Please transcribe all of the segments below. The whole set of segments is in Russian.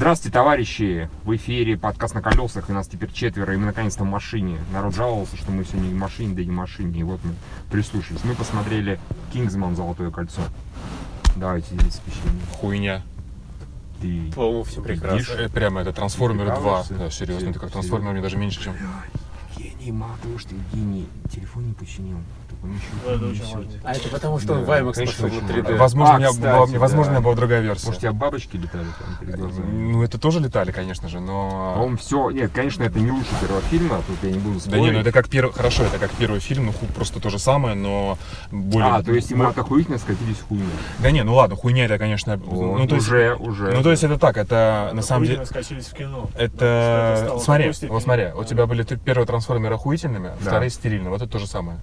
Здравствуйте, товарищи! В эфире подкаст на колесах, и нас теперь четверо, и мы наконец-то в машине. Народ жаловался, что мы сегодня не в машине, да и не в машине, и вот мы прислушались. Мы посмотрели «Кингсман. Золотое кольцо». Давайте здесь впечатление. Хуйня. Ты По-моему, все прекрасно. Э, Прямо это Трансформеры Ты 2. прикалываешься? Да, серьезно, это как Серьезно? Трансформеры, мне даже меньше, чем... мало того, что гений, телефон не починил. Так он еще Да, это и очень несет. А это потому, что Да, он в IMAX конечно, пошел на 3D. важно. Возможно, А, у меня кстати, была, да. возможно, у меня была другая версия. Может, у тебя бабочки летали там перед глазами? Ну, это тоже летали, конечно же, но... По-моему, все. Нет, конечно, это не лучше первого фильма, тут я не буду Да спорить. не, ну это как первый... Хорошо, это как первый фильм, ну просто то же самое, но более... А, то есть ему ну, от охуительно скатились в хуйню. Да не, ну ладно, хуйня это, конечно... Вот, ну, то есть, уже, уже. ну, то есть это так, это на самом деле... Скатились в кино. Это, смотри, вот смотри, у тебя были первые трансформеры охуительными, Да. вторые стерильные, вот это то же самое.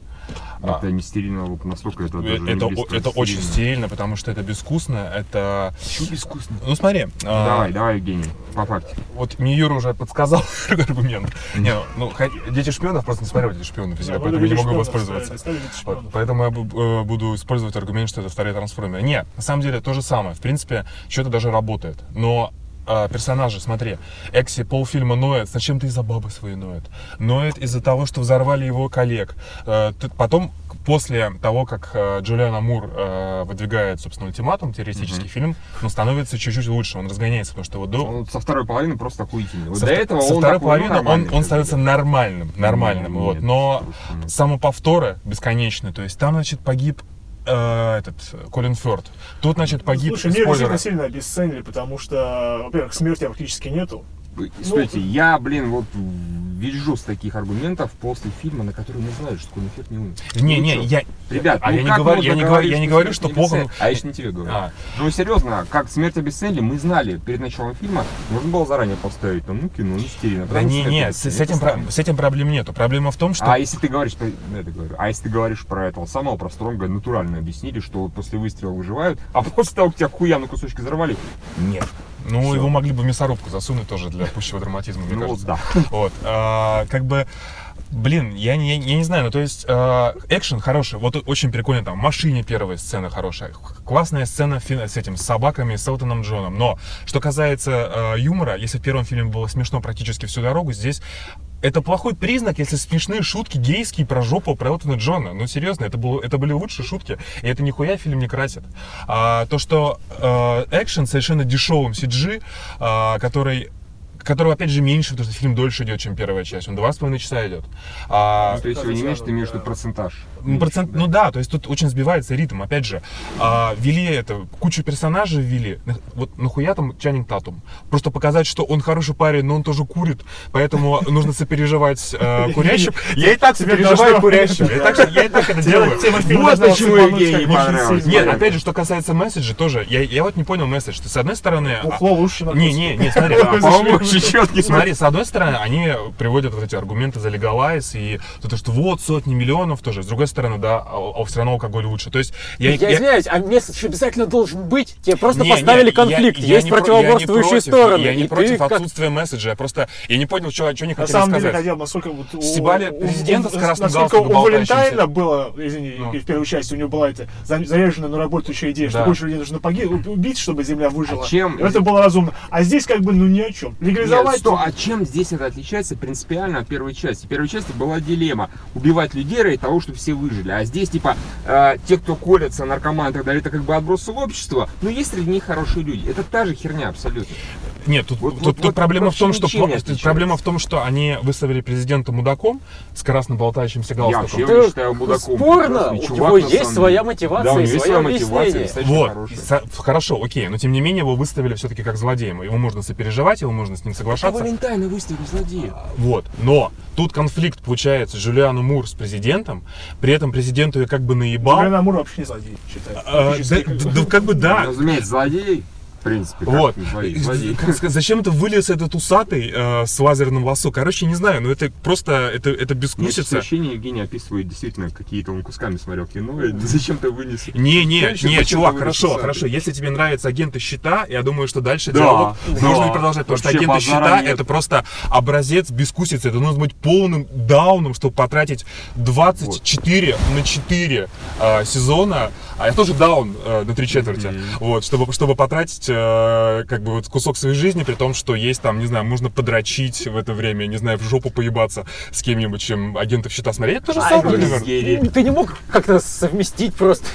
А. Это не стерильно, вот настолько это даже Это, не это, к очень стерильно, потому что это безвкусно, это... Чё безвкусно? Ну смотри, а, Давай, давай, Евгений, по факту. вот мне Юра уже подсказал аргумент. Не, ну, Дети шпионов просто не смотрел Дети шпионов, Да, поэтому я не «Дети могу шпионов» воспользоваться. поэтому я э, буду использовать аргумент, что это вторые трансформеры. Нет, на самом деле то же самое. В принципе, что-то даже работает. Но а, персонажи, смотри, Экси полфильма ноет, зачем ты из-за бабы своей ноет? Ноет из-за того, что взорвали его коллег. Э, Потом, после того, как э, Джулиана Мур э, выдвигает, собственно, ультиматум, теоретический фильм, ну, становится чуть-чуть лучше, он разгоняется, потому что вот до, Он со второй половины просто охуительный. Вот со, до этого со он второй ну, половины он, он становится нормальным, нормальным, Нет, вот. нет, Но слушай. самоповторы бесконечные, то есть там, значит, погиб э, этот Колин Фёрд. Тут, значит, погиб Слушай, спойлеры. действительно сильно обесценили, потому что, во-первых, смерти практически нету. Стойте, я, блин, вот вижу с таких аргументов после фильма, на который не знаю, что Колин Фёрд не умер. Не, Ну не, я... Ребят, а ну я не говорю, я не говорю, я не что говорю, что плохо. А я еще не тебе говорю. А. Ну, серьезно, как смерть обесценили, мы знали перед началом фильма, можно было заранее поставить, там, ну, кино, не стерильно. Да не, не, с, с этим, про- с этим проблем нету. Проблема в том, что... А если ты говоришь, про- ну, это говорю, а если ты говоришь про этого самого, про Стронга, натурально объяснили, что после выстрела выживают, а после того, как тебя хуя на кусочки взорвали, нет. Ну, всё. его могли бы в мясорубку засунуть тоже для пущего драматизма, мне Ну, кажется. да. Вот, а, как бы, блин, я не, я не знаю, ну то есть а, экшен хороший, вот очень прикольно там, в машине первая сцена хорошая, классная сцена с этим, с собаками, с Элтоном Джоном, но что касается а, юмора, если в первом фильме было смешно практически всю дорогу, здесь это плохой признак, если смешные шутки гейские про жопу, про Элтона Джона. Ну, серьезно, это, было, это были лучшие шутки, и это нихуя фильм не красит. А, то, что э, экшен совершенно дешевым CG, а, который которого, опять же, меньше, потому что фильм дольше идет, чем первая часть. Он два с половиной часа идет. А, Ну, то есть, вы не имеешь, ты имеешь в виду процентаж. Процент, ну да, то есть тут очень сбивается ритм. Опять же, а, ввели это, кучу персонажей ввели. Вот нахуя там Чаннинг Татум? Просто показать, что он хороший парень, но он тоже курит, поэтому нужно сопереживать э, курящим. Я и так сопереживаю курящим. Я и так- это делаю. Вот почему понравилось. сильнее. Нет, опять же, что касается месседжа, тоже, я, вот не понял месседж. Ты с одной стороны... а- Ухло лучше на Не, не, не, смотри, Да, четкий Смотри, с одной стороны, они приводят вот эти аргументы за легалайз и то, что вот сотни миллионов тоже. С другой стороны, да, а, а все равно алкоголь лучше. То есть я, Я, извиняюсь, а месседж обязательно должен быть? Тебе просто Не, поставили не, конфликт, я- я есть противоборствующие я против, стороны. Я не и против ты как- отсутствия месседжа. Я просто я не понял, что, что они На хотели самом деле, сказать. хотел, насколько вот у- Стебали у- президента у- с красным насколько у Валентайна было, извини, Ну. в первой части у него была эта за- заряженная, но работающая идея, что Да. больше людей нужно поги- убить, чтобы земля выжила. А чем- И Это было разумно. А здесь как бы, ну ни о чем. Нет, Легализовать... что, а чем здесь это отличается принципиально от первой части? В первой части была дилемма убивать людей ради того, чтобы все выжили. А здесь, типа, э, те, кто колется, наркоманы и так далее, это как бы отбросы общества, но есть среди них хорошие люди. Это та же херня абсолютно. Нет, тут, Вот- тут, вот- тут вот проблема в том, что проблема в том, что они выставили президента мудаком с красным болтающимся Я галстуком. вообще его считаю мудаком. спорно, у чувак, него есть своя мотивация Да, у и него есть своя мотивация, Вот, хорошая. со- хорошо, окей, но тем не менее его выставили все-таки как злодеем. Его можно сопереживать, его можно с ним А соглашаться. Валентайна выставили злодея. Вот, но тут конфликт получается Джулиану Мур с президентом, при этом президенту я как бы наебал. Джулиан Амур вообще не злодей, считаю. А, да, как бы. да, как бы да. Разумеется, злодей. В принципе, как Вот. сказать, Зачем это вылез этот усатый э, с лазерным лосо? Короче, не знаю, но это просто, это, это бескусица. ощущение, Евгений описывает действительно какие-то он кусками смотрел кино, и зачем-то вынес. Не, не, Зачем не, ты чувак, хорошо, усатый? хорошо. Если тебе нравятся агенты щита, я думаю, что дальше Да, диалог да. нужно и продолжать, потому что Вообще агенты базара щита нет. это просто образец бескусицы. Это нужно быть полным дауном, чтобы потратить 24 на 4 э, сезона. А я тоже даун э, на три четверти. Вот, чтобы, чтобы потратить э, как бы вот кусок своей жизни, при том, что есть там, не знаю, можно подрочить в это время, не знаю, в жопу поебаться с кем-нибудь, чем агентов щита смотреть. Это то же Ай, самое. Герри. Ты не мог как-то совместить просто.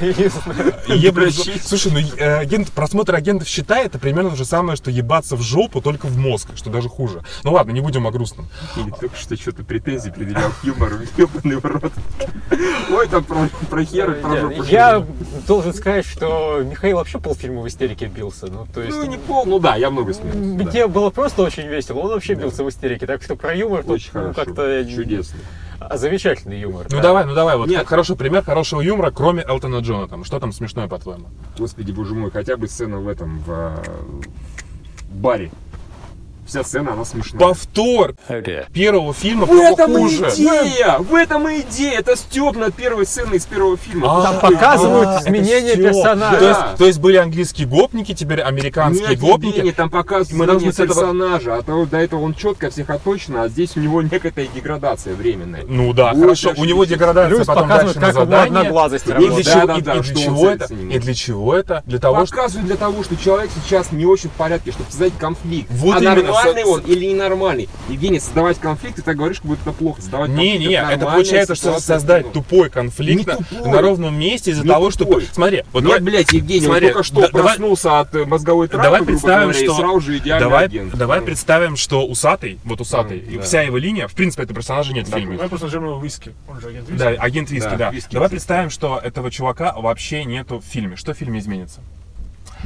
Слушай, ну э, агент, просмотр агентов щита это примерно то же самое, что ебаться в жопу, только в мозг, что даже хуже. Ну ладно, не будем о грустном. Или только что что-то претензии предъявлял к юмору, ебаный в рот. Ой, там про, про хер, про жопу. Я должен сказать, что Михаил вообще полфильма в истерике бился. Ну, то есть... Ну, не пол, ну да, я много смеялся. да. Мне было просто очень весело, он вообще бился в истерике, так что про юмор тут Очень ну, хорошо, как-то чудесно. А, замечательный юмор. Ну да. давай, ну давай, вот Нет. хороший пример хорошего юмора, кроме Элтона Джона. Там, что там смешное, по-твоему? Господи, боже мой, хотя бы сцена в этом, в, э, баре. Вся сцена, она смешная. Повтор первого фильма В этом хуже. идея! В этом и идея! Это степ над первой сценой из первого фильма. А, Там показывают а, изменения персонажа. То есть, то есть были английские гопники, теперь американские Нет, гопники. Евгений, там показывают Мы должны с этого- персонажа, а то до этого он четко всех отточен, а здесь у него некая деградация временная. Ну да, хорошо. У него деградация потом показывают, дальше на задание. одноглазость И для чего, Да, и- да, и да, для что он чего это? И для чего это? Для того, что Показывают для того, что человек сейчас не очень в порядке, чтобы создать конфликт. Вот а именно, нормальный он или ненормальный? Евгений, создавать конфликт, ты так говоришь, как будто это плохо. Создавать Не, конфликт, не, это нормальная получается, что создать кино. тупой конфликт Не на- тупой. на ровном месте из-за того, что... Смотри, вот Нет, давай- блядь, Евгений, смотри, он только что да- давай- проснулся от э, мозговой травмы, Давай представим, говоря, и что... сразу же идеальный давай, агент. давай Ну. представим, что усатый, вот усатый, Mm, и да. вся его линия, в принципе, этого персонажа нет в фильме. Давай просто нажмем виски. Он же агент виски. Да, агент Виски, Да, да. Виски, Давай кстати. представим, что этого чувака вообще нету в фильме. Что в фильме изменится?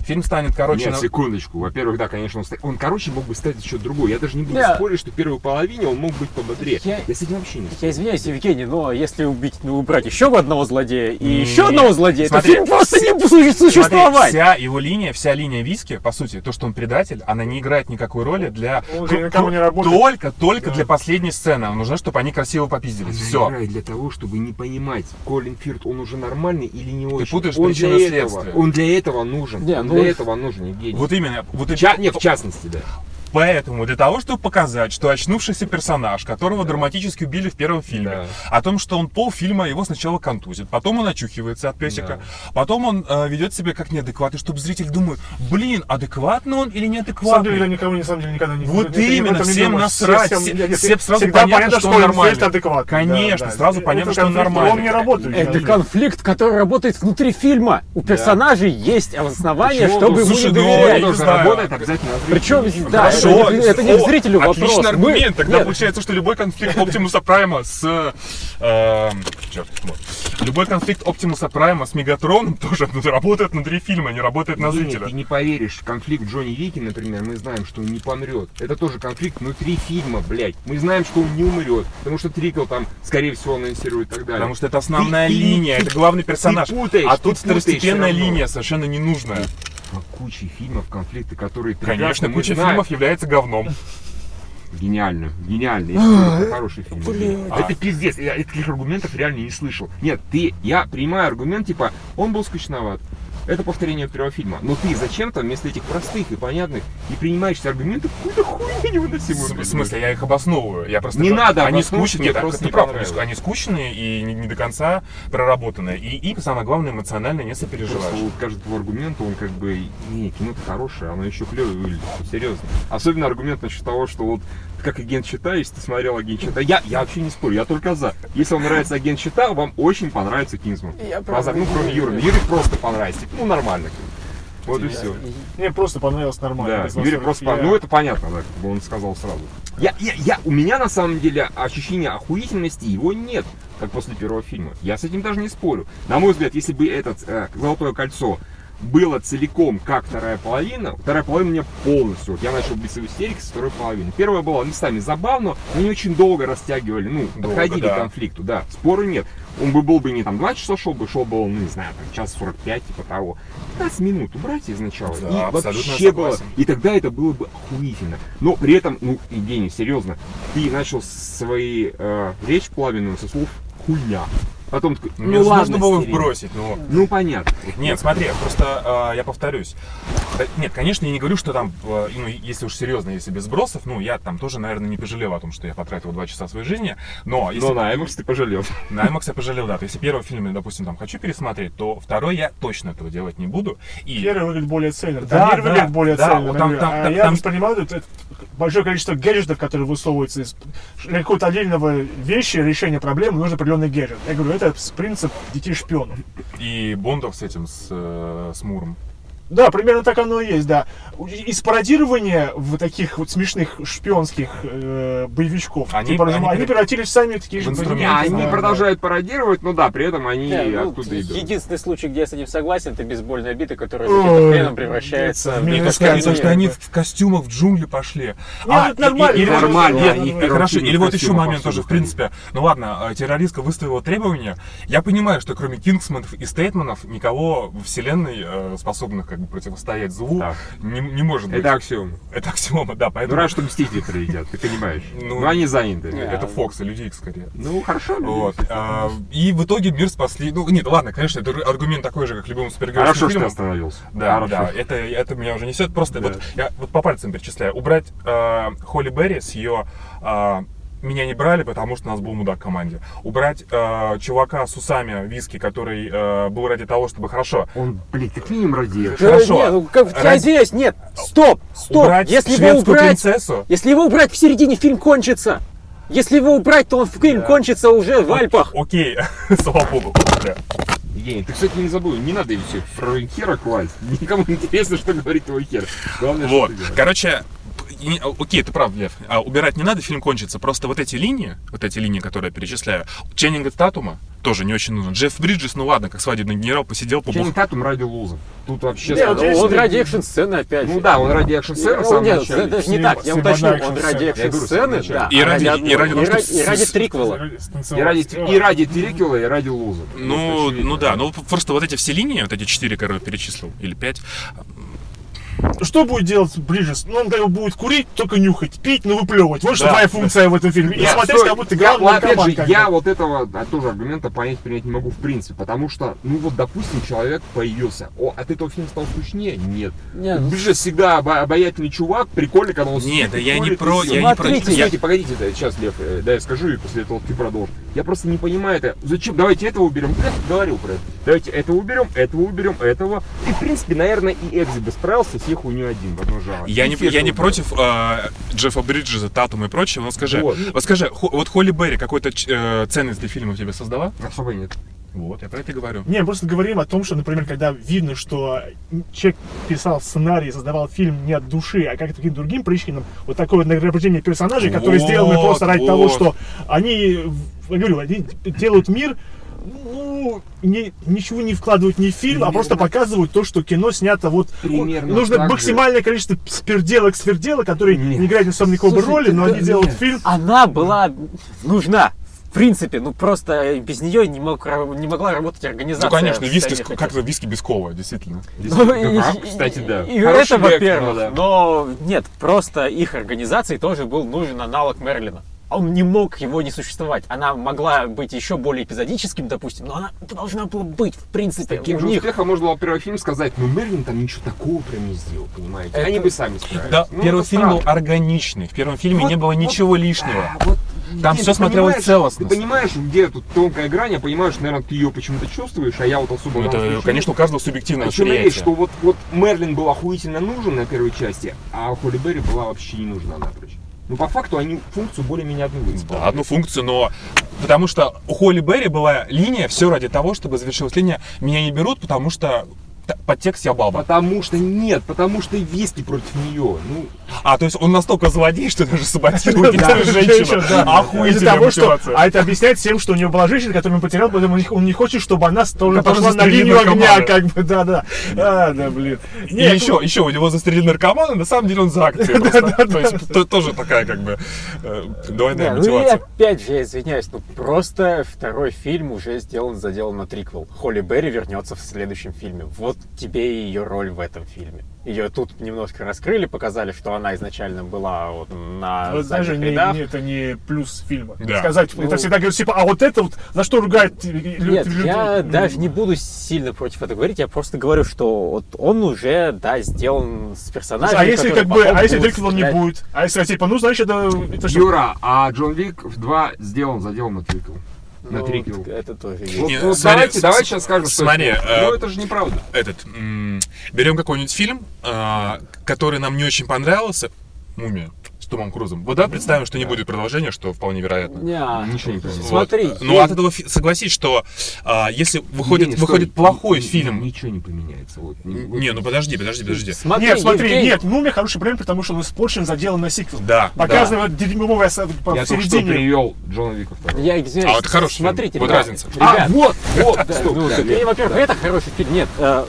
Фильм станет, короче, Нет, на- секундочку. Во-первых, да, конечно, он, ста- он, короче, мог бы стать еще другой. Я даже не буду Да. спорить, что в первой половине он мог быть пободрее. Я- Я, с этим вообще не Я извиняюсь, Евгений, но если убить, ну, убрать еще одного злодея и Не, еще одного злодея, Смотри, то фильм просто не будет Смотри, существовать. вся его линия, вся линия Виски, по сути, то, что он предатель, она не играет никакой роли для... Он же никому не работает. Только, только Да. для последней сцены. Нужно, чтобы они красиво попиздились. Она Все. играет для того, чтобы не понимать, Колин Фирт, он уже нормальный или не очень. путаешь он причину для и этого, следствие. он для этого нужен. Не, ну- для этого нужен, Евгений. Вот именно. Вот и- ча- не, в частности, да. Поэтому для того, чтобы показать, что очнувшийся персонаж, которого драматически убили в первом фильме, Да. о том, что он полфильма его сначала контузит, потом он очухивается от песика, потом он э, ведет себя как неадекватный, чтобы зритель думает, блин, адекватный он или На самом деле, неадекватный? я никого, на самом деле, никогда не Вот это- именно, не всем думаю. насрать, Всем- все- я- я- всем сразу всегда понятно, понятно, что он нормальный. Адекватный. Конечно, сразу понятно, что он нормальный. Он не работает. Это конфликт, который работает внутри фильма. У персонажей есть основания, чтобы Ну, ему слушай, не ну, доверять. не. Причем, да, это Хорошо, не- это не к зрителю вопрос. Отличный Мы- аргумент. Тогда Нет, получается, что любой конфликт Оптимуса Прайма с... э, черт, вот. Любой конфликт Оптимуса Прайма с Мегатроном тоже работает внутри фильма, не работает на зрителя. Ты не поверишь, конфликт Джонни Вики, например, мы знаем, что он не помрет. Это тоже конфликт внутри фильма, блядь. Мы знаем, что он не умрет, потому что Трикл там, скорее всего, анонсирует и так далее. Потому что это основная Ты- ты- линия, ты- это главный ты персонаж. путаешь, а ты тут второстепенная линия, совершенно ненужная. А куча фильмов, конфликты, которые Конечно, куча знаем. фильмов является говном. Гениально, гениально. Это хороший фильм. блин. А Это пиздец, я таких аргументов реально не слышал. Нет, ты, я принимаю аргумент, типа, он был скучноват. Это повторение первого фильма. Но ты зачем-то вместо этих простых и понятных и принимающихся аргументов какую-то хуйню невыносимую. В смысле, я их обосновываю. Я просто Не говорю, надо Они скучные, да, просто не прав, они скучные и не, не до конца проработанные. И, и самое главное, эмоционально не Просто сопереживаешь. вот каждый твой аргумент, он как бы, не, кино хорошее, оно еще клевое выглядит, серьезно. Особенно аргумент насчет того, что вот как агент Щита, если ты смотрел агент Щита, я, я вообще не спорю, я только за. Если вам нравится агент Щита, вам очень понравится Кингсман. Я Базар, правда ну, кроме Юры. Юре просто понравится. Ну, нормально. Вот и все. Мне просто понравилось нормально. Да, Юрий просто... Я- Ну, это понятно, да, как бы он сказал сразу. Я, я, я, у меня, на самом деле, ощущение охуительности его нет, как после первого фильма. Я с этим даже не спорю. На мой взгляд, если бы этот э, «Золотое кольцо» было целиком как вторая половина, вторая половина мне полностью, вот я начал биться в истерике со второй половины. Первая была местами забавно, но не очень долго растягивали, ну, Долго, подходили да. к конфликту, да, спору нет. Он бы был бы не там 2 часа шел бы, шел бы он, ну, не знаю, там, час 45, типа того. 15 минут убрать из начала. Да, и вообще было. И тогда это было бы охуительно. Но при этом, ну, Евгений, серьезно, ты начал свои э, речь пламенную со слов хуйня. Потом такой, ну же ладно, нужно было стереть. вбросить, ну. Ну понятно. Нет, смотри, просто э, я повторюсь. Да, Нет, конечно, я не говорю, что там, э, ну, если уж серьезно, если без сбросов, ну, я там тоже, наверное, не пожалел о том, что я потратил два часа своей жизни, но если Но на IMAX ты пожалел. на IMAX я пожалел, да. То есть, если первый фильм, я, допустим, там хочу пересмотреть, то второй я точно этого делать не буду. И Первый выглядит более цельно, Да, да, да, выглядит более да, цельно. вот там- там- а там- я там- воспринимаю это, это большое количество гаджетов, которые высовываются из какого-то отдельного вещи, решения проблемы, нужен определенный гаджет. Я говорю, это принцип детей-шпионов. и Бондов с этим, с, э, с Муром. Да, примерно так оно и есть, да. Из пародирования в таких вот смешных шпионских э, боевичков, Они- типа, они они, превратились в сами такие в же инструменты, Не, боевики. они Да, продолжают пародировать, но да, при этом они Да, ну, оттуда и берут. единственный случай, где я с этим согласен, это бейсбольная бита, которая Ой, каким-то хреном превращается в мне не что, они- в костюмах в джунгли пошли. Нет, это нормально, или, нормально, нет, хорошо, или вот еще момент тоже, в принципе. Ну ладно, э, террористка выставила требования. Я понимаю, что кроме Кингсманов и Стейтманов никого в вселенной, э, способных как бы противостоять злу, Так. не, не может быть. Это аксиома. Это аксиома, да, Ну, поэтому... рад, что Мстители прилетят, ты понимаешь. Ну, Ну, они заняты. не, Это Фокс и Люди Икс скорее. Ну, хорошо. Вот. а, и в итоге мир спасли. Ну, нет, ладно, конечно, это аргумент такой же, как любым супергеройским Хорошо, что ты остановился. Да, Хорошо. да, это, это меня уже несет. Просто Да. вот я вот по пальцам перечисляю. Убрать э, Холли Берри с ее э, меня не брали, потому что у нас был мудак в команде. Убрать э, чувака с усами виски, который э, был ради того, чтобы хорошо. Он, блин, как минимум ради Да Хорошо. нет, ну, как, я Ради- извиняюсь, нет, стоп, стоп. убрать Если его убрать, принцессу. если его убрать в середине, фильм кончится. Если его убрать, то он фильм кончится уже в Альпах. Окей, слава богу. Да. Евгений, ты, кстати, не забыл, не надо все про хера класть. Никому не интересно, что говорит твой хер. Главное, Вот, что ты делаешь. короче, и- окей, ты прав, Лев. А, убирать не надо, фильм кончится. Просто вот эти линии, вот эти линии, которые я перечисляю, Ченнинга Татума тоже не очень нужен. Джефф Бриджес, ну ладно, как свадебный генерал, посидел, побух... Ченнинг Татум ради луза. Тут вообще... Не, вот сказал- здесь- Он ради экшн-сцены опять Ну да, он ради экшн-сцены в самом Нет, начале. это не так, я уточню, он ради экшн-сцены, да. И а ради- и ради и ради- триквела. И ради, и ради Трикела, и ради луза. Ну, ну да, ну просто вот эти все линии, вот эти четыре, которые я перечислил, или пять, Что будет делать Бриджес? Ну, он как бы будет курить, только нюхать, пить, но выплевывать. Вот что Да. твоя функция в этом фильме. И Я- смотреть, как будто главный вот опять наркоман. же, я вот этого а, тоже аргумента понять принять не могу в принципе, потому что, ну вот, допустим, человек появился, о, от этого фильм стал скучнее? Нет. Не, ну, Бриджес всегда обо- обаятельный чувак, прикольный, когда он Нет, сидит да я не про- я не про- погодите, да, сейчас, Лев, э, да, я скажу, и после этого ты продолжишь. Я просто не понимаю это. Зачем? Давайте этого уберем. Я говорил про это. Давайте этого уберем, этого уберем, этого. И, в принципе, наверное, и Экзи бы справился с нее один в одно жанр. Я не, я не против э, Джеффа Бриджеса, Татума и прочего, но скажи, Вот. вот, скажи, хо- вот Холли Берри какой-то э, ценность для фильма тебе создала? Особо нет. Вот, я про это и говорю. Не, мы просто говорим о том, что, например, когда видно, что человек писал сценарий, создавал фильм не от души, а как-то каким-то другим причинам, вот такое вот награждение персонажей, которые Вот, сделаны просто ради вот. того, что они, я говорю, они делают мир, ну, не, ничего не вкладывают ни в фильм, а просто показывают то, что кино снято вот... Примерно нужно так же. максимальное количество сперделок, сверделок, которые Нет. не играют особо никакой Слушай, роли, но да они делают нет. фильм. она была нужна. В принципе, ну просто без нее не, мог, не могла работать организация. Ну, конечно, виски, как-то виски без кола, действительно. Ну, и- Да, и- кстати, да. И, Хороший это, во-первых. ну да. Но нет, просто их организации тоже был нужен аналог Мерлина. Он не мог его не существовать. Она могла быть еще более эпизодическим, допустим, но она должна была быть, в принципе, Таким у же них. успехом можно было первый фильм сказать, ну Мерлин там ничего такого прям не сделал, понимаете? Это- Они бы сами справились. Да, Ну, первый фильм был странно. органичный. В первом фильме Вот- не было вот- ничего лишнего. А, вот, Там всё ты смотрелось целостно. Ты понимаешь, где тут тонкая грань, я понимаю, что, наверное, ты ее почему-то чувствуешь, а я вот особо... Ну, это, случае конечно, у нет. каждого субъективное я речь, восприятие. что вот, вот Мерлин был охуительно нужен на первой части, а Холли Берри была вообще не нужна напрочь. Ну, по факту они функцию более-менее одну Да, исполнили. одну функцию, но потому что у Холли Берри была линия все ради того, чтобы завершилась линия. Меня не берут, потому что подтекст я баба. Потому что нет, потому что виски против нее. Ну, А, то есть он настолько злодей, что даже саботирует женщину. да. Охуительная того, что, мотивация. а это объясняет всем, что у него была женщина, которую он потерял, поэтому он не- он не хочет, чтобы она тоже пошла на линию огня, как бы, да-да. А, да, блин. И еще, еще у него застрелили наркомана, на самом деле он за просто. То есть то- тоже такая как бы э, двойная Не, ну и мотивация. опять же, я извиняюсь, ну просто второй фильм уже сделан, заделан на триквел. Холли Берри вернется в следующем фильме. Вот вот тебе ее роль в этом фильме. Ее тут немножко раскрыли, показали, что она изначально была вот на Вот даже не, не- это не плюс фильма. Да. Сказать, Ну, это всегда говорят, типа, а вот это вот, за что ругают лю- Нет, людей? я даже не буду сильно против этого говорить, я просто говорю, что вот он уже, да, сделан с персонажем. А если как бы, а если Дрейквилла не будет? А если типа, ну значит, это, это что? Юра, а Джон Вик 2 сделан, заделан на триквел. На Ну, триквел. Это тоже есть. Вот, Не, вот смотри, давайте, с- давайте сейчас скажем, что смотри, это э, Ну это же неправда. Этот, м, берем какой-нибудь фильм, а, который нам не очень понравился, «Мумия» с Томом Крузом. Вот да, представим, что не будет продолжения, что вполне вероятно. Неа. Ничего не. Вот. Смотри, Ну, есть- от этого согласись, что а, если выходит, Евгений, выходит стой. плохой Ни- фильм... Ничего не поменяется. Вот. Не, ну подожди, подожди, подожди. Смотри, Нет, смотри, Евгений, нет, Мумия хороший пример, потому что он испорчен заделан на сиквел. Да. Показывает дерьмовое со- по- Я только что привел Джона Вика второго. Я извиняюсь. А, это хороший фильм. Смотрите, Вот ребят, разница. А, ребят, вот, вот, Да, стоп, ну, да, во-первых, да. это хороший фильм. Нет, э,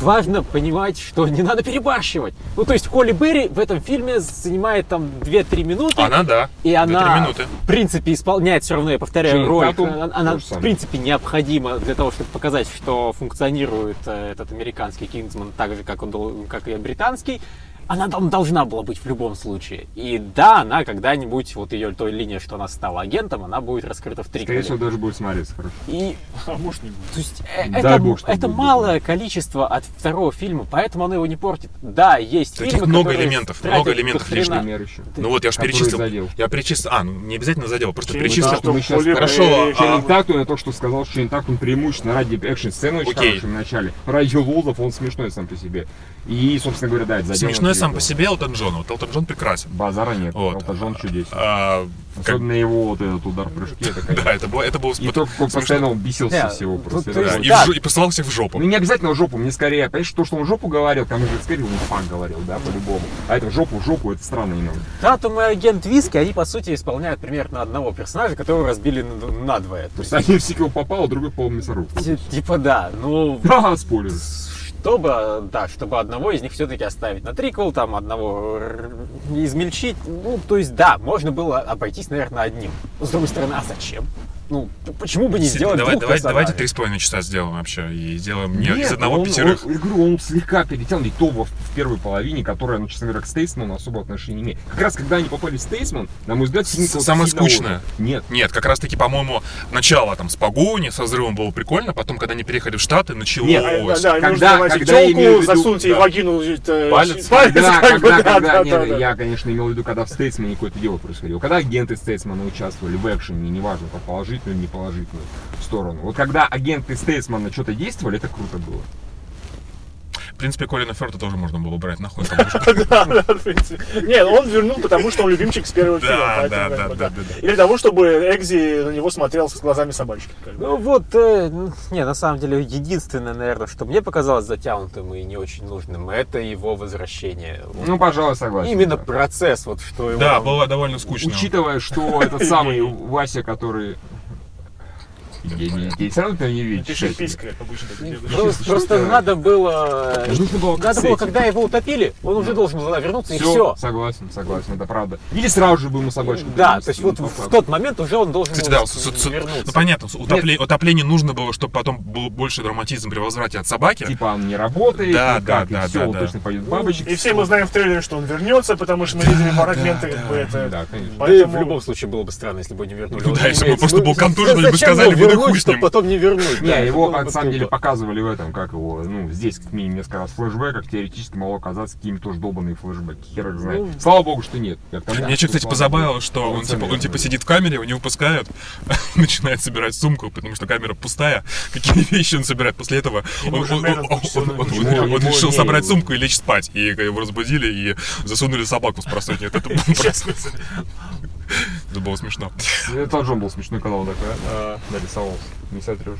важно понимать, что не надо перебарщивать. Ну, то есть Холли Берри в этом фильме занимает там 2-3 минуты. Она, да. И Две-три она, минуты. в принципе, исполняет все равно, я повторяю, Ченнинг роль. Татум Она, она, в принципе, необходима для того, чтобы показать, что функционирует э, этот американский Kingsman так же, как, он, как и британский. Она там должна была быть в любом случае. И да, она когда-нибудь, вот ее той линия, что она стала агентом, она будет раскрыта в Скорее триквеле. всего, даже будет смотреться хорошо. И А может не будет. то есть э, Дай это, бог, это был малое количество от второго фильма, поэтому оно его не портит. Да, есть Таких фильмы, много элементов, много элементов лишних. Еще. Ну вот я же перечислил. задел. Я перечислил. А, ну не обязательно задел, просто Ченнинг перечислил. Татум, мы Холли хорошо, Берри, а- я только что сказал, Татум преимущественно ради экшн-сцены очень Окей. в начале. Ради лулзов он смешной сам по себе. И, собственно говоря, да, это задел Смешной сам по себе Элтон Джон. Вот Элтон Джон прекрасен. Базара нет. Вот. Элтон Джон чудесен. А, как- Особенно его вот этот удар в прыжке, это, конечно. Да, это было, это было И то, как он постоянно бесился Не, всего тут- просто. Да, и, да. в и посылал всех в жопу. Ну не обязательно в жопу, мне скорее, понимаешь, то, что он в жопу говорил, кому же скорее он фак говорил, да, по-любому. А это в жопу, в жопу, это странно немного. Татум и агент Виски, они по сути исполняют примерно одного персонажа, которого разбили на- надвое. То есть один в сиквел попал, а другой попал в мясорубку. Ти- Типа да, ну Да, спойлер. Чтобы, да, чтобы одного из них все-таки оставить на триквел, там одного измельчить. Ну, то есть, да, можно было обойтись, наверное, одним. С другой стороны, а зачем? Ну, почему бы не сделать давай, двух давай, давайте три с половиной часа сделаем вообще. И сделаем не из одного он, пятерых. Он, я говорю, он слегка перетянул, и то во- в первой половине, которая, ну, честно говоря, к Стейсману особо отношения не имеет. Как раз, когда они попали в Стейсман, на мой взгляд, сильно С- самое сильно скучное. Нет. Нет, как раз таки, по-моему, начало там с погони, со взрывом было прикольно, потом, когда они переехали в Штаты, началось. Нет, А, да, Когда- нужно давайте когда я имею в виду- засуньте да. вагину это, Палец? палец Когда, как когда, да, когда, да, нет, да, да. я, конечно, имел в виду, когда в Стейтсмане какое-то дело происходило. Когда агенты Стейтсмана участвовали в экшене, неважно, по положительную или неположительную сторону. Вот когда агенты Стейтсмана что-то действовали, это круто было. В принципе, Колина Ферта тоже можно было брать нахуй. потому что- Да, да, в принципе. Нет, он вернул, потому что он любимчик с первого фильма. да, да, да, да, да. И для того, чтобы Экзи на него смотрел с глазами собачки. Ну вот, э, ну, не, на самом деле, единственное, наверное, что мне показалось затянутым и не очень нужным, это его возвращение. Ну, пожалуй, согласен. Именно процесс, вот что его Да, было довольно скучно. Учитывая, что этот самый Вася, который... Я не, я все равно ты не видишь. Пиши писька, как обычно так делаешь. Просто, надо было... Нужно было Надо было, когда его утопили, он уже должен был вернуться, и Все, согласен, согласен, это правда. Или сразу же бы ему собачку. Да, то есть вот ну, по в тот момент уже он должен Кстати, был да, вернуться. ну понятно, утопление нужно было, чтобы потом был больше драматизм при возврате от собаки. Типа он не работает, Да, никак, да, и да, все, да, он да. точно пойдет в бабочек. И все мы знаем в трейлере, что он вернется, потому что мы видели фрагменты, как бы это. Да, конечно. И в любом случае было бы странно, если бы не вернули. Ну да, если бы просто был они бы сказали, «Ну вернуть, хуй с чтоб ним». потом не вернуть. Не, его на самом деле показывали в этом, как его, ну, здесь как минимум несколько раз в флешбеках, теоретически могло оказаться какими-то тоже долбанные флешбеки, хер их знает. Ну, Слава богу, что нет. Мне еще, кстати, позабавило, что он типа, он типа сидит в камере, его не выпускают, начинает собирать сумку, потому что камера пустая. Какие вещи он собирает? После этого он, решил собрать сумку и лечь спать. И его разбудили и засунули собаку с просонья. Это это было смешно. Это Джон был смешной, когда он такой а, нарисовался. Не сотрешь.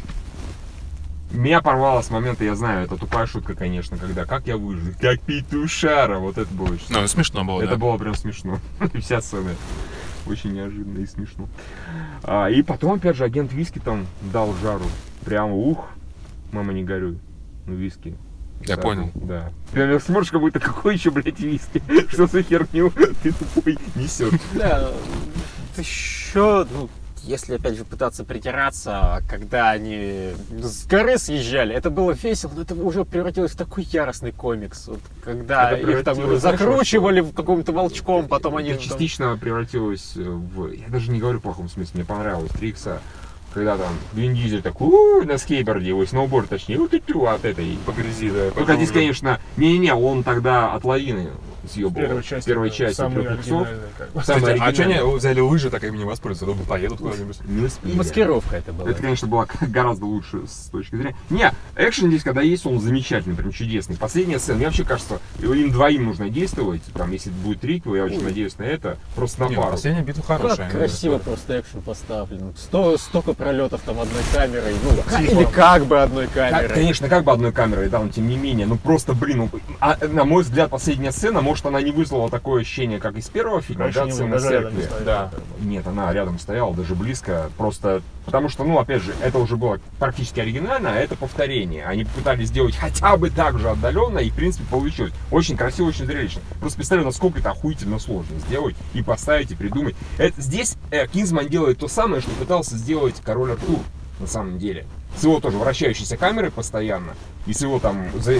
Меня порвало с момента, я знаю, это тупая шутка, конечно, когда как я выжил, как петушара, вот это было очень Ну, смешно было, Это да. было прям смешно. Вся сцена. Очень неожиданно и смешно. А, и потом, опять же, агент Виски там дал жару. Прям ух, мама не горюй. Ну, виски. Я Да, понял. Да. Прям смотришь, как будто какой еще, блядь, виски? Что за херню ты тупой несешь? Да, еще, ну, если опять же пытаться притираться, когда они с горы съезжали, это было весело, но это уже превратилось в такой яростный комикс. Вот, когда Это их там закручивали в каком-то волчком, потом они... Это там- частично превратилось в... Я даже не говорю в плохом смысле, мне понравилось Трикса, когда там Вин Дизель такой на скейтборде, его сноуборд точнее, вот тю от этой. По грязи, да. Только здесь, конечно, не-не-не, он тогда от лавины съебал. Первая часть. Первой части самый трех иксов. оригинальный, как бы. Самый Кстати, а что они взяли лыжи, так ими не воспользуются? Думаю, поедут куда-нибудь. Не успели. Маскировка это была. Это, конечно, было гораздо лучше с точки зрения. Не, экшен здесь, когда есть, он замечательный, прям чудесный. Последняя сцена, мне вообще кажется, им двоим нужно действовать. Там, если будет триквел, я очень надеюсь на это. Просто на Не, ну, пару. последняя битва Как хорошая. красиво просто экшен поставлен. Сто, столько пролетов там одной камерой, ну, Типа. или как бы одной Как- камерой. конечно, как бы одной камерой, да, но тем не менее, ну просто, блин, ну, а, на мой взгляд, последняя сцена, может, она не вызвала такое ощущение, как из первого фильма, Конечно, да, рядом церкви. да. Нет, она рядом стояла, даже близко, просто потому что, ну, опять же, это уже было практически оригинально, а это повторение. Они пытались сделать хотя бы так же отдаленно, и, в принципе, получилось. Очень красиво, очень зрелищно. Просто представляю, насколько это охуительно сложно сделать, и поставить, и придумать. Это, здесь э, Кинзман делает то самое, что пытался сделать Король Артур, на самом деле. С его тоже вращающейся камерой постоянно, и с его там за, у-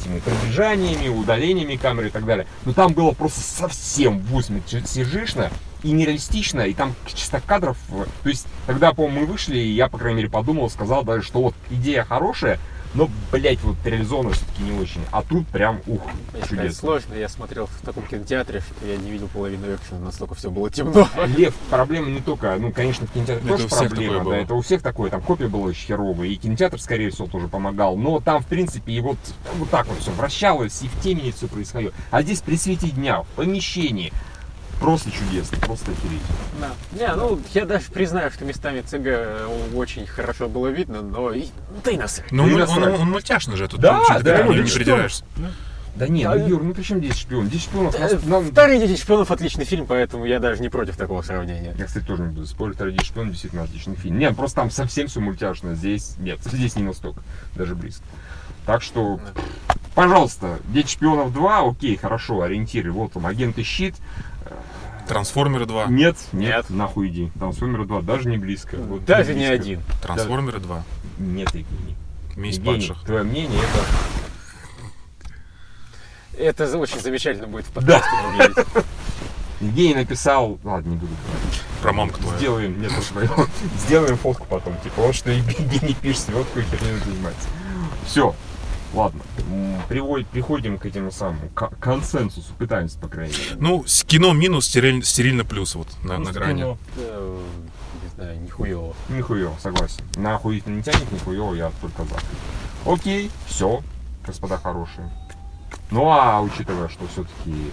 этими пробежаниями, удалениями камеры и так далее. Но там было просто совсем в усме сижишно и нереалистично, и там чисто кадров. э, То есть, тогда, по-моему, мы вышли, и я, по крайней мере, подумал, сказал даже, что вот идея хорошая, но, блять, вот реализовано все-таки не очень. А тут прям, ух, чудесно. сложно, я смотрел в таком кинотеатре, что я не видел половину экшена, настолько все было темно. Лев, проблема не только, ну, конечно, в кинотеатре Это тоже у всех проблема, такое было. да, это у всех такое, там копия была очень херовая, и кинотеатр, скорее всего, тоже помогал, но там, в принципе, и вот, вот так вот все вращалось, и в темени все происходило. А здесь при свете дня, в помещении, просто чудесно, просто охереть. Да. Не, ну, я даже признаю, что местами ЦГ очень хорошо было видно, но и, да и насрать. Ну, Ты он, насрать. он, он мультяшный же, тут Да, да, ты ну, не что? придираешься. Да не, Да, ну, Юр, ну при чем здесь шпион? Здесь шпионов нас- Э, нам- Вторые дети шпионов отличный фильм, поэтому я даже не против такого сравнения. Я, кстати, тоже не буду спорить, «Второй шпион» действительно отличный фильм. Нет, просто там совсем все мультяшно, здесь нет, здесь не настолько, даже близко. Так что, пожалуйста, «Дети шпионов 2», окей, хорошо, ориентиры, вот он, «Агент и щит», Трансформеры 2. нет, нет, Нет. нахуй иди, «Трансформеры 2» даже не близко. вот Даже не близко. один. Трансформеры 2. Нет, Евгений. Месть Евгений, падших. твое мнение это... Это очень замечательно будет в подкасте выглядеть. Евгений написал, ладно, не буду говорить. Про мамку твою. Сделаем, нет, твоё. Сделаем фотку потом. Типа, вот что Евгений пишет, вот какой херней он занимается. Все. Ладно. Приводит, приходим к этому самому к консенсусу. Пытаемся, по крайней мере. Ну, с кино минус, стериль- стерильно плюс вот на, на грани. Ну, Э, Не знаю, нихуево. Нихуево, согласен. На охуительно не тянет, нихуево, я только за. Окей, все, господа хорошие. Ну а учитывая, что все-таки...